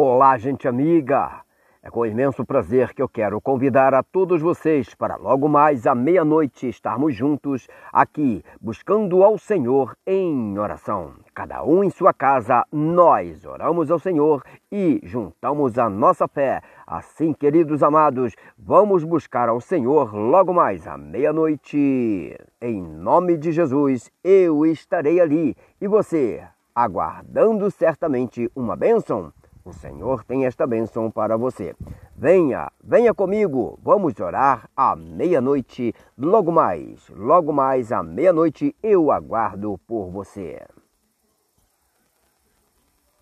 Olá, gente amiga! É com imenso prazer que eu quero convidar a todos vocês para logo mais à meia-noite estarmos juntos aqui, buscando ao Senhor em oração. Cada um em sua casa, nós oramos ao Senhor e juntamos a nossa fé. Assim, queridos amados, vamos buscar ao Senhor logo mais à meia-noite. Em nome de Jesus, eu estarei ali e você, aguardando certamente uma bênção. O Senhor tem esta bênção para você. Venha, venha comigo, vamos orar à meia-noite, logo mais, logo mais à meia-noite eu aguardo por você.